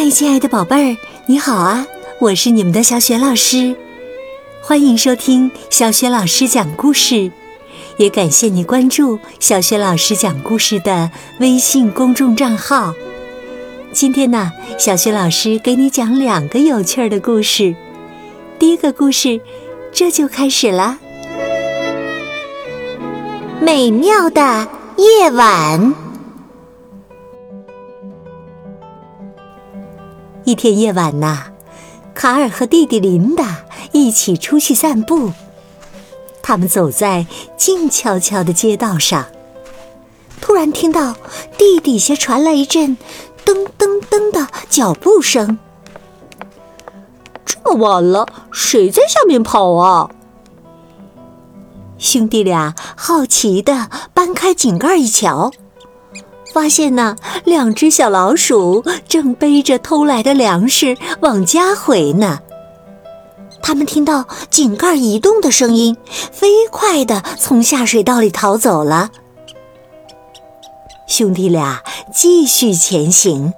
嗨，亲爱的宝贝儿，你好啊！我是你们的小雪老师，欢迎收听小雪老师讲故事，也感谢你关注小雪老师讲故事的微信公众账号。今天呢，小雪老师给你讲两个有趣的故事。第一个故事，这就开始了。美妙的夜晚。一天夜晚呐，卡尔和弟弟琳达一起出去散步。他们走在静悄悄的街道上，突然听到地底下传来一阵噔噔噔的脚步声。这么晚了，谁在下面跑啊？兄弟俩好奇的搬开井盖一瞧。发现呢，两只小老鼠正背着偷来的粮食往家回呢。他们听到井盖移动的声音，飞快地从下水道里逃走了。兄弟俩继续前行，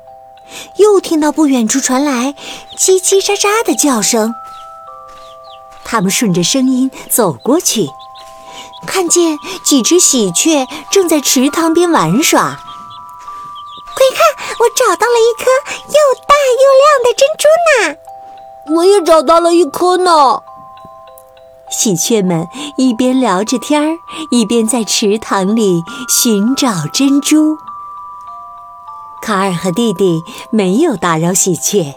又听到不远处传来叽叽喳喳的叫声。他们顺着声音走过去，看见几只喜鹊正在池塘边玩耍。快看，我找到了一颗又大又亮的珍珠呢！我也找到了一颗呢。喜鹊们一边聊着天儿，一边在池塘里寻找珍珠。卡尔和弟弟没有打扰喜鹊，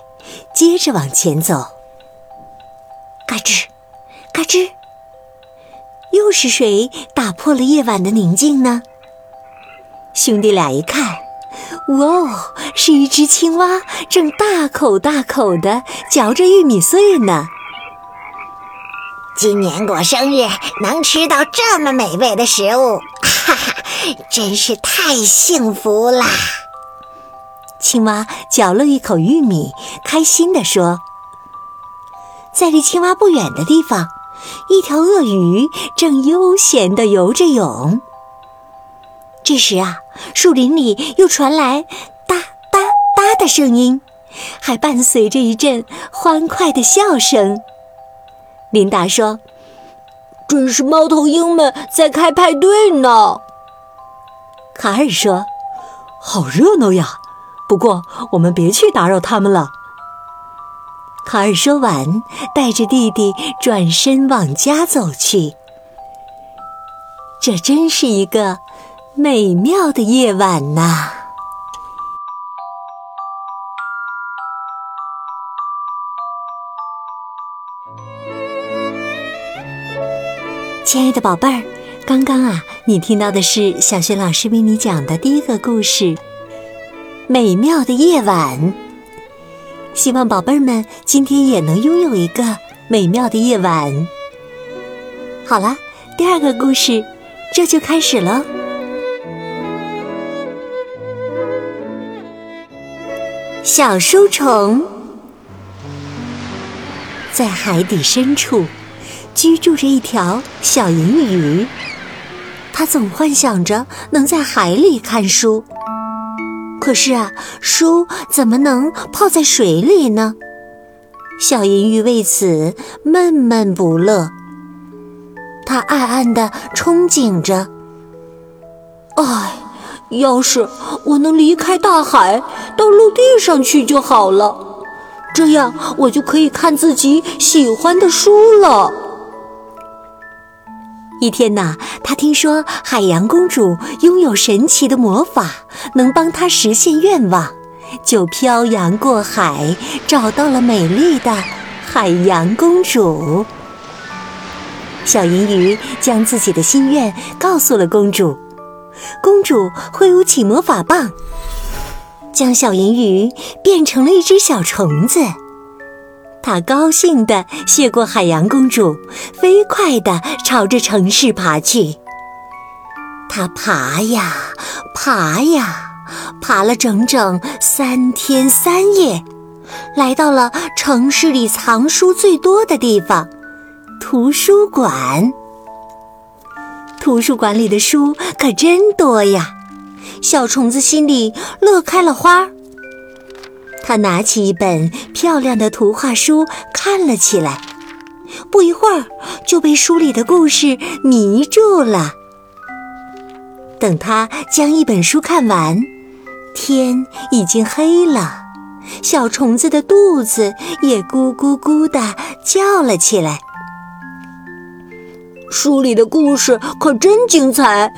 接着往前走。嘎吱，嘎吱，又是谁打破了夜晚的宁静呢？兄弟俩一看。哇哦，是一只青蛙，正大口大口的嚼着玉米碎呢。今年过生日能吃到这么美味的食物，哈哈，真是太幸福啦！青蛙嚼了一口玉米，开心地说：“在离青蛙不远的地方，一条鳄鱼正悠闲地游着泳。”这时啊，树林里又传来哒哒哒的声音，还伴随着一阵欢快的笑声。琳达说：“准是猫头鹰们在开派对呢。”卡尔说：“好热闹呀！不过我们别去打扰他们了。”卡尔说完，带着弟弟转身往家走去。这真是一个……美妙的夜晚呐，亲爱的宝贝儿，刚刚啊，你听到的是小雪老师为你讲的第一个故事《美妙的夜晚》。希望宝贝儿们今天也能拥有一个美妙的夜晚。好了，第二个故事这就开始了。小书虫在海底深处居住着一条小银鱼，它总幻想着能在海里看书。可是啊，书怎么能泡在水里呢？小银鱼为此闷闷不乐。它暗暗的憧憬着：“唉。”要是我能离开大海，到陆地上去就好了，这样我就可以看自己喜欢的书了。一天呐，他听说海洋公主拥有神奇的魔法，能帮他实现愿望，就漂洋过海，找到了美丽的海洋公主。小银鱼将自己的心愿告诉了公主。公主挥舞起魔法棒，将小银鱼变成了一只小虫子。她高兴地谢过海洋公主，飞快地朝着城市爬去。她爬呀爬呀，爬了整整三天三夜，来到了城市里藏书最多的地方——图书馆。图书馆里的书可真多呀，小虫子心里乐开了花。他拿起一本漂亮的图画书看了起来，不一会儿就被书里的故事迷住了。等他将一本书看完，天已经黑了，小虫子的肚子也咕咕咕的叫了起来。书里的故事可真精彩，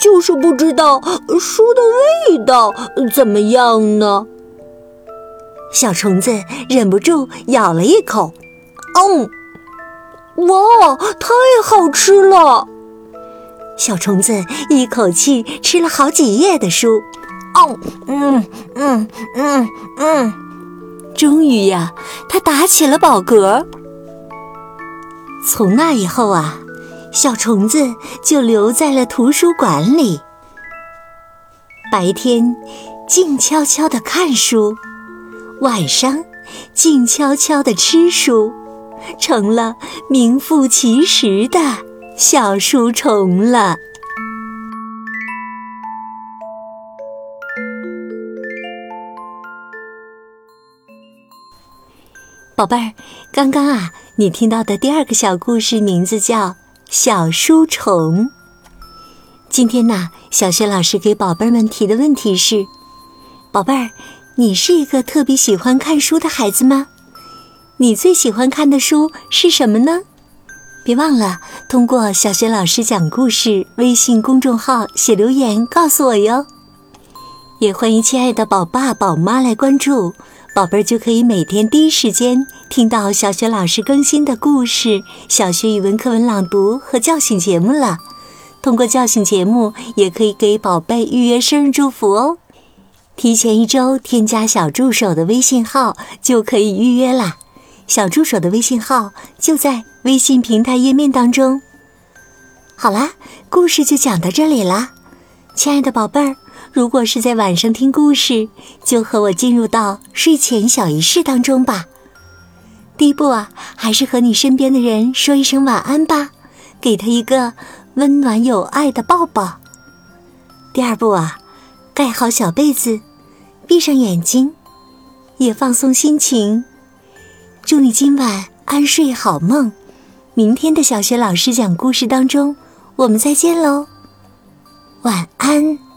就是不知道书的味道怎么样呢？小虫子忍不住咬了一口，嗯，哇，太好吃了！小虫子一口气吃了好几页的书，哦，嗯嗯嗯嗯，终于呀，它打起了饱嗝。从那以后啊，小虫子就留在了图书馆里，白天静悄悄地看书。晚上，静悄悄地吃书，成了名副其实的小书虫了。宝贝儿，刚刚啊，你听到的第二个小故事名字叫《小书虫》。今天呢，小学老师给宝贝们提的问题是：宝贝儿。你是一个特别喜欢看书的孩子吗？你最喜欢看的书是什么呢？别忘了通过小学老师讲故事微信公众号写留言告诉我哟。也欢迎亲爱的宝爸宝妈来关注，宝贝儿就可以每天第一时间听到小学老师更新的故事、小学语文课文朗读和叫醒节目了。通过叫醒节目，也可以给宝贝预约生日祝福哦。提前一周添加小助手的微信号就可以预约啦，小助手的微信号就在微信平台页面当中。好啦，故事就讲到这里啦，亲爱的宝贝儿，如果是在晚上听故事，就和我进入到睡前小仪式当中吧。第一步啊，还是和你身边的人说一声晚安吧，给他一个温暖有爱的抱抱。第二步啊。盖好小被子，闭上眼睛，也放松心情。祝你今晚安睡好梦。明天的小学老师讲故事当中，我们再见喽，晚安。